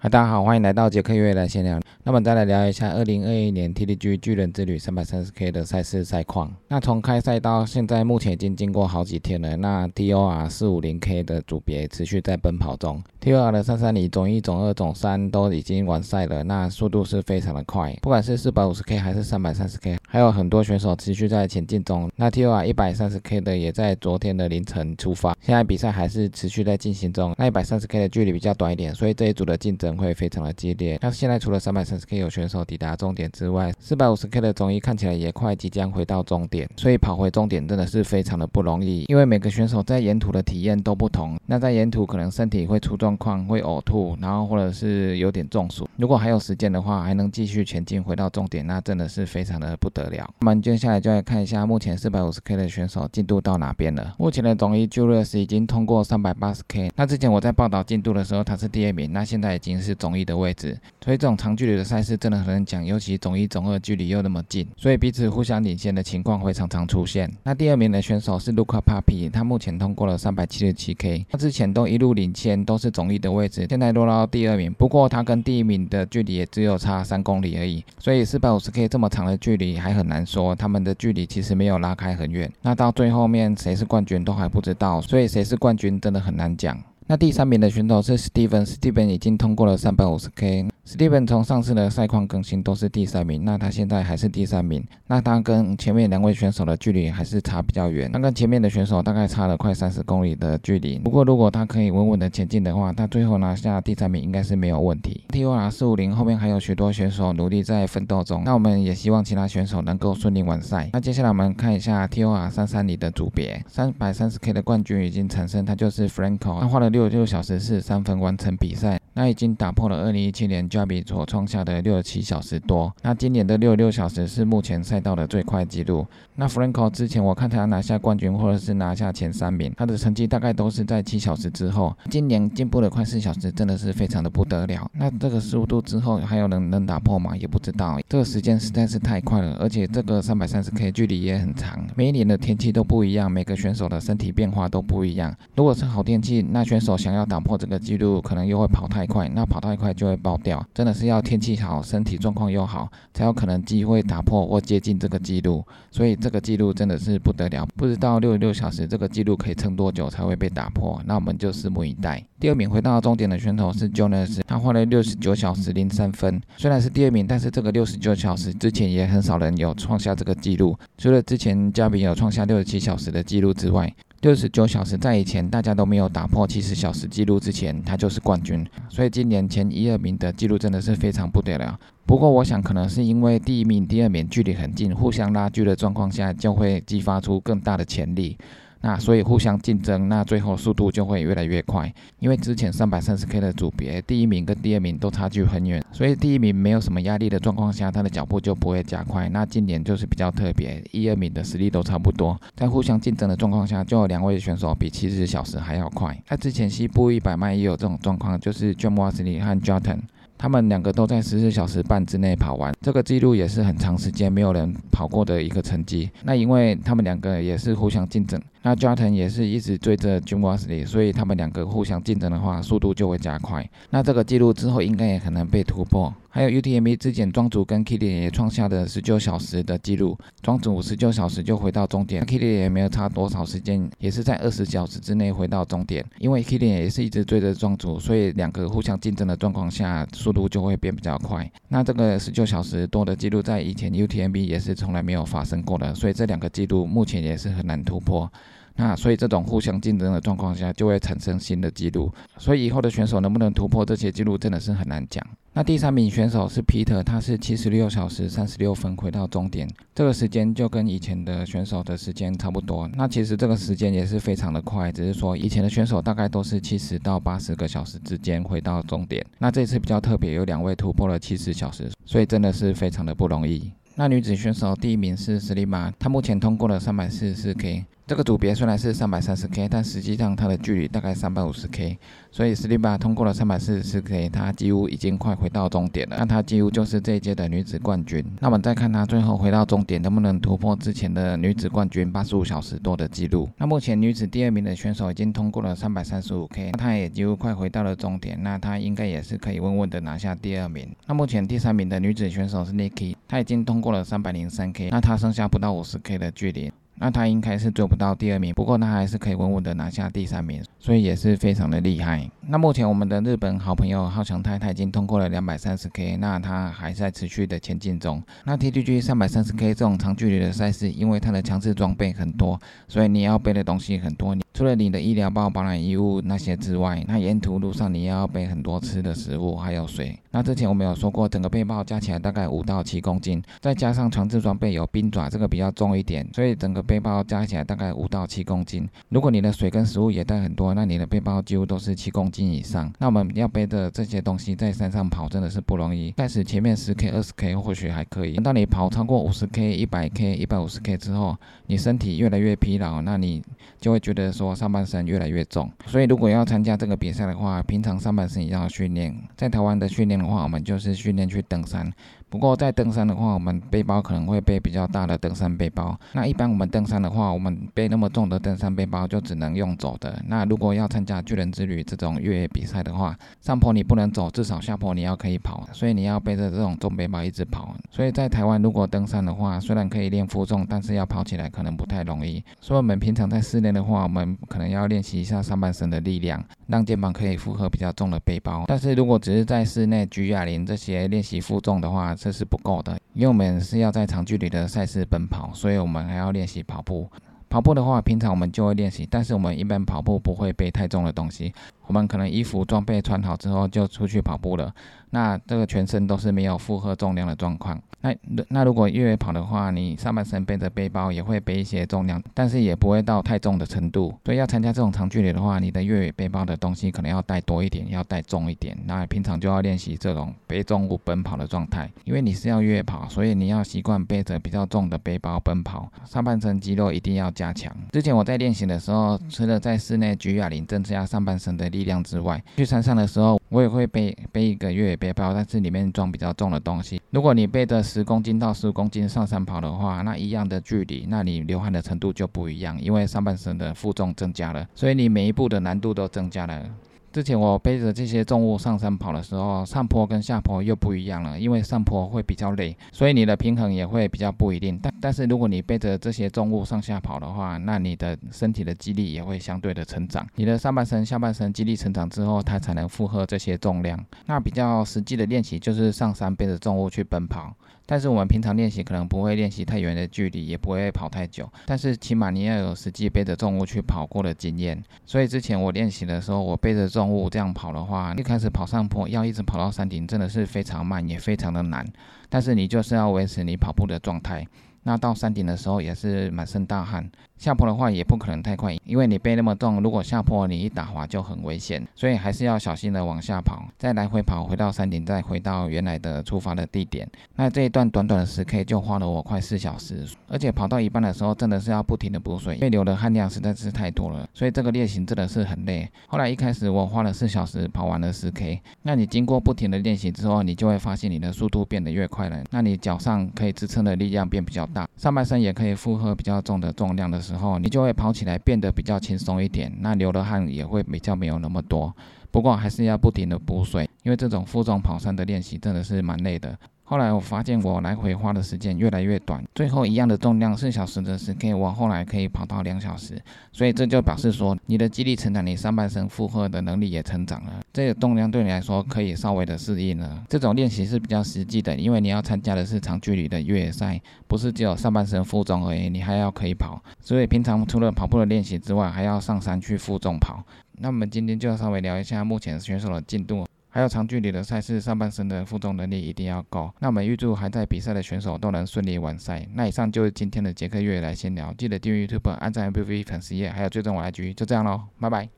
嗨，大家好，欢迎来到杰克月来闲聊。那么再来聊一下二零二一年 TDG 巨人之旅三百三十 K 的赛事赛况。那从开赛到现在，目前已经经过好几天了。那 TOR 四五零 K 的组别持续在奔跑中，TOR 的三三零总一、总二、总三都已经完赛了，那速度是非常的快。不管是四百五十 K 还是三百三十 K，还有很多选手持续在前进中。那 TOR 一百三十 K 的也在昨天的凌晨出发，现在比赛还是持续在进行中。那一百三十 K 的距离比较短一点，所以这一组的竞争会非常的激烈。那现在除了三百三十 K 有选手抵达终点之外，四百五十 K 的总一看起来也快即将回到终点，所以跑回终点真的是非常的不容易。因为每个选手在沿途的体验都不同，那在沿途可能身体会出状况，会呕吐，然后或者是有点中暑。如果还有时间的话，还能继续前进回到终点，那真的是非常的不得了。那么接下来就来看一下目前四百五十 K 的选手进度到哪边了。目前的总一 Julius 已经通过三百八十 K，那之前我在报道进度的时候他是第二名，那现在已经是总一的位置。所以这种长距离的赛事真的很难讲，尤其总一、总二距离又那么近，所以彼此互相领先的情况会常常出现。那第二名的选手是 Luca Papi，他目前通过了三百七十七 K，他之前都一路领先，都是总一的位置，现在落到第二名。不过他跟第一名的距离也只有差三公里而已，所以四百五十 K 这么长的距离还还很难说，他们的距离其实没有拉开很远。那到最后面谁是冠军都还不知道，所以谁是冠军真的很难讲。那第三名的选手是 Steven，Steven 已经通过了三百五十 K。Steven 从上次的赛况更新都是第三名，那他现在还是第三名，那他跟前面两位选手的距离还是差比较远，他跟前面的选手大概差了快三十公里的距离。不过如果他可以稳稳的前进的话，他最后拿下第三名应该是没有问题。TOR 四五零后面还有许多选手努力在奋斗中，那我们也希望其他选手能够顺利完赛。那接下来我们看一下 TOR 三三零的组别，三百三十 K 的冠军已经产生，他就是 Franco，他花了六十六小时四十三分完成比赛。那已经打破了二零一七年 Javi 所创下的六十七小时多。那今年的六十六小时是目前赛道的最快纪录。那 Franco 之前我看他拿下冠军或者是拿下前三名，他的成绩大概都是在七小时之后。今年进步了快四小时，真的是非常的不得了。那这个速度之后还有人能打破吗？也不知道。这个时间实在是太快了，而且这个三百三十 K 距离也很长。每一年的天气都不一样，每个选手的身体变化都不一样。如果是好天气，那选手想要打破这个纪录，可能又会跑太。快，那跑太快就会爆掉，真的是要天气好，身体状况又好，才有可能机会打破或接近这个记录。所以这个记录真的是不得了，不知道六十六小时这个记录可以撑多久才会被打破，那我们就拭目以待。第二名回到终点的选手是 Jonas，他花了六十九小时零三分，虽然是第二名，但是这个六十九小时之前也很少人有创下这个记录，除了之前加比有创下六十七小时的记录之外。六十九小时在以前大家都没有打破七十小时记录之前，他就是冠军。所以今年前一二名的记录真的是非常不得了。不过我想可能是因为第一名、第二名距离很近，互相拉锯的状况下，就会激发出更大的潜力。那所以互相竞争，那最后速度就会越来越快。因为之前三百三十 K 的组别，第一名跟第二名都差距很远，所以第一名没有什么压力的状况下，他的脚步就不会加快。那今年就是比较特别，一二名的实力都差不多，在互相竞争的状况下，就有两位选手比七十小时还要快。在之前西部一百迈也有这种状况，就是 John Wesley 和 Jordan。他们两个都在十四小时半之内跑完，这个记录也是很长时间没有人跑过的一个成绩。那因为他们两个也是互相竞争，那 Jordan 也是一直追着 Jim Wesley，所以他们两个互相竞争的话，速度就会加快。那这个记录之后应该也可能被突破。还有 UTMB 之前庄主跟 Kitty 也创下的十九小时的记录，庄主十九小时就回到终点，Kitty 也没有差多少时间，也是在二十小时之内回到终点。因为 Kitty 也是一直追着庄主，所以两个互相竞争的状况下，速度就会变比较快。那这个十九小时多的记录在以前 UTMB 也是从来没有发生过的，所以这两个记录目前也是很难突破。那所以这种互相竞争的状况下，就会产生新的记录。所以以后的选手能不能突破这些记录，真的是很难讲。那第三名选手是 Peter，他是七十六小时三十六分回到终点，这个时间就跟以前的选手的时间差不多。那其实这个时间也是非常的快，只是说以前的选手大概都是七十到八十个小时之间回到终点。那这次比较特别，有两位突破了七十小时，所以真的是非常的不容易。那女子选手第一名是斯利玛，她目前通过了三百四十四 K。这个组别虽然是三百三十 K，但实际上它的距离大概三百五十 K，所以斯利巴通过了三百四十四 K，她几乎已经快回到终点了。那她几乎就是这一届的女子冠军。那我们再看她最后回到终点能不能突破之前的女子冠军八十五小时多的记录。那目前女子第二名的选手已经通过了三百三十五 K，她也几乎快回到了终点。那她应该也是可以稳稳的拿下第二名。那目前第三名的女子选手是 Nikki，她已经通过了三百零三 K，那她剩下不到五十 K 的距离。那他应该是做不到第二名，不过他还是可以稳稳的拿下第三名，所以也是非常的厉害。那目前我们的日本好朋友浩强太太已经通过了两百三十 K，那他还在持续的前进中。那 TTG 三百三十 K 这种长距离的赛事，因为它的强制装备很多，所以你要背的东西很多。除了你的医疗包、保暖衣物那些之外，那沿途路上你要背很多吃的食物，还有水。那之前我们有说过，整个背包加起来大概五到七公斤，再加上强制装备有冰爪，这个比较重一点，所以整个背包加起来大概五到七公斤。如果你的水跟食物也带很多，那你的背包几乎都是七公斤斤以上。那我们要背着这些东西在山上跑，真的是不容易。开始前面十 K、二十 K 或许还可以，等到你跑超过五十 K、一百 K、一百五十 K 之后，你身体越来越疲劳，那你就会觉得说上半身越来。越重，所以如果要参加这个比赛的话，平常上半身也要训练。在台湾的训练的话，我们就是训练去登山。不过在登山的话，我们背包可能会背比较大的登山背包。那一般我们登山的话，我们背那么重的登山背包就只能用走的。那如果要参加巨人之旅这种越野比赛的话，上坡你不能走，至少下坡你要可以跑。所以你要背着这种重背包一直跑。所以在台湾如果登山的话，虽然可以练负重，但是要跑起来可能不太容易。所以我们平常在室内的话，我们可能要练习一下上半身的力量，让肩膀可以负荷比较重的背包。但是如果只是在室内举哑铃这些练习负重的话，这是不够的，因为我们是要在长距离的赛事奔跑，所以我们还要练习跑步。跑步的话，平常我们就会练习，但是我们一般跑步不会背太重的东西。我们可能衣服装备穿好之后就出去跑步了，那这个全身都是没有负荷重量的状况。那那如果越野跑的话，你上半身背着背包也会背一些重量，但是也不会到太重的程度。所以要参加这种长距离的话，你的越野背包的东西可能要带多一点，要带重一点。那平常就要练习这种背重物奔跑的状态，因为你是要越野跑，所以你要习惯背着比较重的背包奔跑，上半身肌肉一定要加强。之前我在练习的时候，除了在室内举哑铃增加上半身的力量之外，去山上的时候，我也会背背一个越野背包，但是里面装比较重的东西。如果你背着十公斤到十五公斤上山跑的话，那一样的距离，那你流汗的程度就不一样，因为上半身的负重增加了，所以你每一步的难度都增加了。之前我背着这些重物上山跑的时候，上坡跟下坡又不一样了，因为上坡会比较累，所以你的平衡也会比较不一定。但但是如果你背着这些重物上下跑的话，那你的身体的肌力也会相对的成长，你的上半身、下半身肌力成长之后，它才能负荷这些重量。那比较实际的练习就是上山背着重物去奔跑。但是我们平常练习可能不会练习太远的距离，也不会跑太久。但是起码你要有实际背着重物去跑过的经验。所以之前我练习的时候，我背着重物这样跑的话，一开始跑上坡要一直跑到山顶，真的是非常慢，也非常的难。但是你就是要维持你跑步的状态。那到山顶的时候也是满身大汗，下坡的话也不可能太快，因为你背那么重，如果下坡你一打滑就很危险，所以还是要小心的往下跑，再来回跑回到山顶，再回到原来的出发的地点。那这一段短短的十 K 就花了我快四小时，而且跑到一半的时候真的是要不停的补水，因为流的汗量实在是太多了，所以这个练习真的是很累。后来一开始我花了四小时跑完了十 K，那你经过不停的练习之后，你就会发现你的速度变得越快了，那你脚上可以支撑的力量变比较大。上半身也可以负荷比较重的重量的时候，你就会跑起来变得比较轻松一点，那流的汗也会比较没有那么多。不过还是要不停的补水，因为这种负重跑山的练习真的是蛮累的。后来我发现我来回花的时间越来越短，最后一样的重量四小时的时间，我后来可以跑到两小时，所以这就表示说你的肌力成长，你上半身负荷的能力也成长了。这个重量对你来说可以稍微的适应了。这种练习是比较实际的，因为你要参加的是长距离的越野赛，不是只有上半身负重而已，你还要可以跑。所以平常除了跑步的练习之外，还要上山去负重跑。那我们今天就稍微聊一下目前选手的进度。还有长距离的赛事，上半身的负重能力一定要够。那我们预祝还在比赛的选手都能顺利完赛。那以上就是今天的杰克月来闲聊，记得订阅 YouTube、按赞 MV 粉丝页，还有追踪我 IG，就这样喽，拜拜。